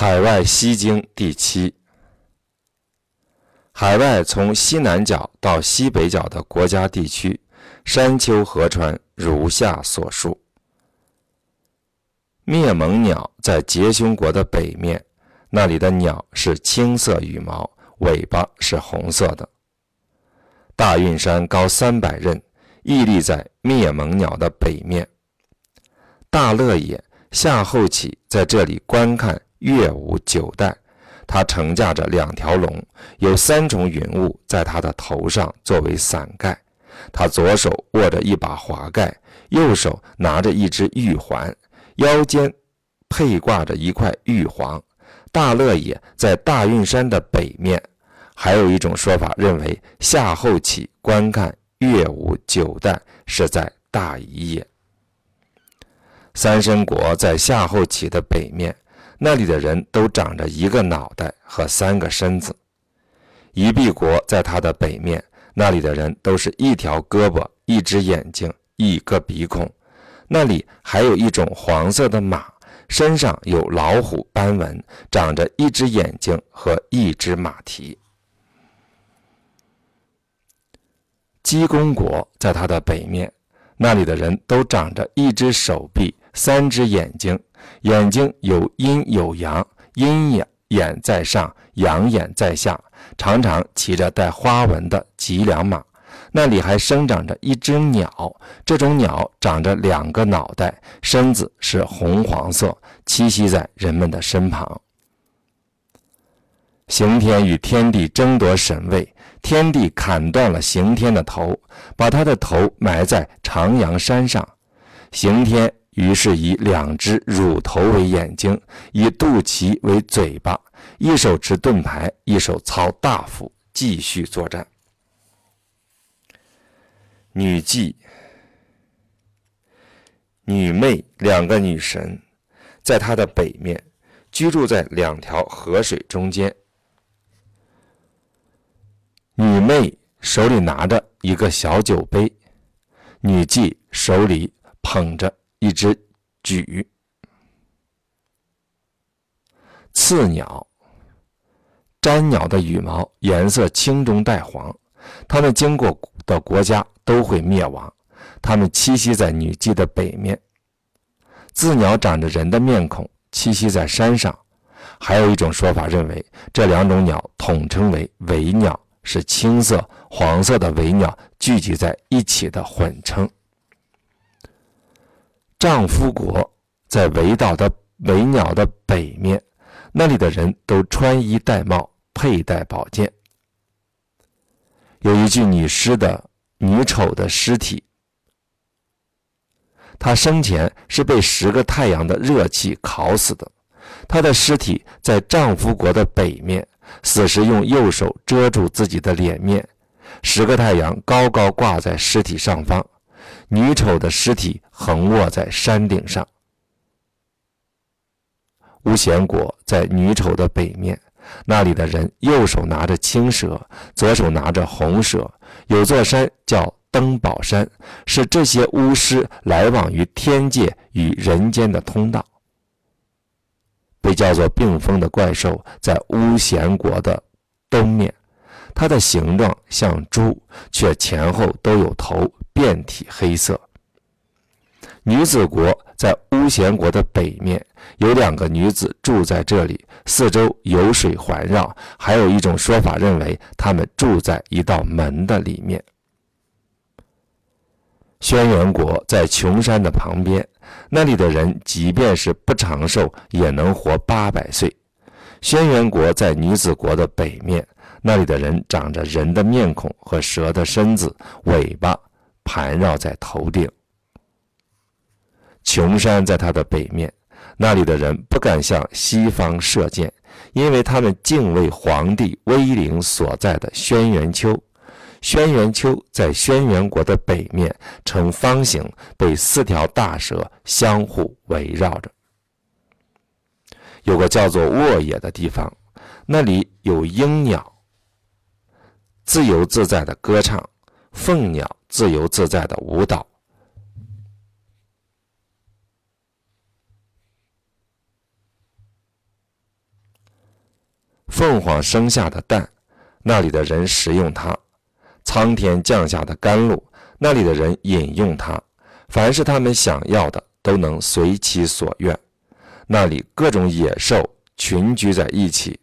海外西经第七。海外从西南角到西北角的国家地区，山丘河川如下所述。灭蒙鸟在结胸国的北面，那里的鸟是青色羽毛，尾巴是红色的。大运山高三百仞，屹立在灭蒙鸟的北面。大乐也夏后起在这里观看。月舞九代，他乘驾着两条龙，有三重云雾在他的头上作为伞盖。他左手握着一把华盖，右手拿着一只玉环，腰间佩挂着一块玉环。大乐也在大运山的北面。还有一种说法认为，夏后起观看月舞九代是在大夷也。三申国在夏后起的北面。那里的人都长着一个脑袋和三个身子。夷毕国在它的北面，那里的人都是一条胳膊、一只眼睛、一个鼻孔。那里还有一种黄色的马，身上有老虎斑纹，长着一只眼睛和一只马蹄。姬公国在它的北面，那里的人都长着一只手臂、三只眼睛。眼睛有阴有阳，阴眼眼在上，阳眼在下，常常骑着带花纹的脊梁马。那里还生长着一只鸟，这种鸟长着两个脑袋，身子是红黄色，栖息在人们的身旁。刑天与天帝争夺神位，天帝砍断了刑天的头，把他的头埋在长阳山上。刑天。于是以两只乳头为眼睛，以肚脐为嘴巴，一手持盾牌，一手操大斧，继续作战。女祭、女魅两个女神，在她的北面，居住在两条河水中间。女魅手里拿着一个小酒杯，女祭手里捧着。一只举刺鸟，粘鸟的羽毛颜色青中带黄，它们经过的国家都会灭亡。它们栖息在女祭的北面。自鸟长着人的面孔，栖息在山上。还有一种说法认为，这两种鸟统称为围鸟，是青色、黄色的围鸟聚集在一起的混称。丈夫国在围岛的围鸟的北面，那里的人都穿衣戴帽，佩戴宝剑。有一具女尸的女丑的尸体，她生前是被十个太阳的热气烤死的。她的尸体在丈夫国的北面，死时用右手遮住自己的脸面，十个太阳高高挂在尸体上方。女丑的尸体横卧在山顶上。巫咸国在女丑的北面，那里的人右手拿着青蛇，左手拿着红蛇。有座山叫登宝山，是这些巫师来往于天界与人间的通道。被叫做病风的怪兽在巫咸国的东面，它的形状像猪，却前后都有头。遍体黑色。女子国在巫咸国的北面，有两个女子住在这里，四周有水环绕。还有一种说法认为，她们住在一道门的里面。轩辕国在穷山的旁边，那里的人即便是不长寿，也能活八百岁。轩辕国在女子国的北面，那里的人长着人的面孔和蛇的身子、尾巴。盘绕在头顶，穷山在它的北面，那里的人不敢向西方射箭，因为他们敬畏皇帝威灵所在的轩辕丘。轩辕丘在轩辕国的北面呈方形，被四条大蛇相互围绕着。有个叫做沃野的地方，那里有鹰鸟，自由自在的歌唱。凤鸟自由自在的舞蹈，凤凰生下的蛋，那里的人食用它；苍天降下的甘露，那里的人饮用它。凡是他们想要的，都能随其所愿。那里各种野兽群居在一起。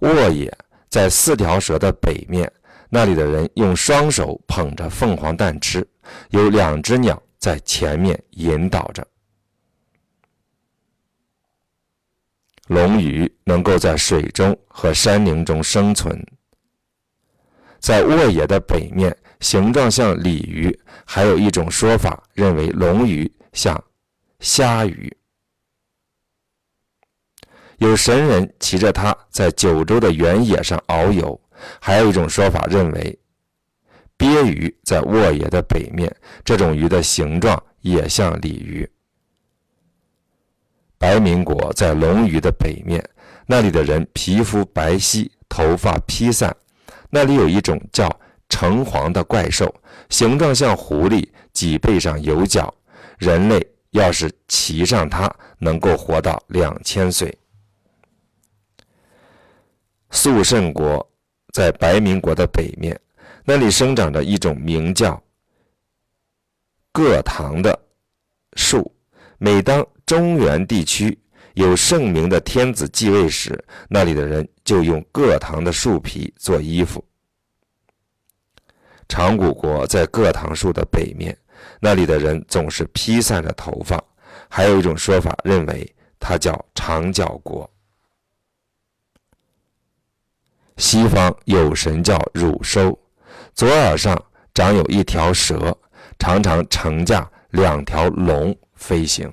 沃野在四条蛇的北面，那里的人用双手捧着凤凰蛋吃，有两只鸟在前面引导着。龙鱼能够在水中和山林中生存。在沃野的北面，形状像鲤鱼，还有一种说法认为龙鱼像虾鱼。有神人骑着它在九州的原野上遨游，还有一种说法认为，鳖鱼在沃野的北面，这种鱼的形状也像鲤鱼。白民国在龙鱼的北面，那里的人皮肤白皙，头发披散，那里有一种叫橙黄的怪兽，形状像狐狸，脊背上有角，人类要是骑上它，能够活到两千岁。肃慎国在白民国的北面，那里生长着一种名叫各堂的树。每当中原地区有盛名的天子继位时，那里的人就用各堂的树皮做衣服。长谷国在各堂树的北面，那里的人总是披散着头发。还有一种说法认为，它叫长角国。西方有神叫汝收，左耳上长有一条蛇，常常乘驾两条龙飞行。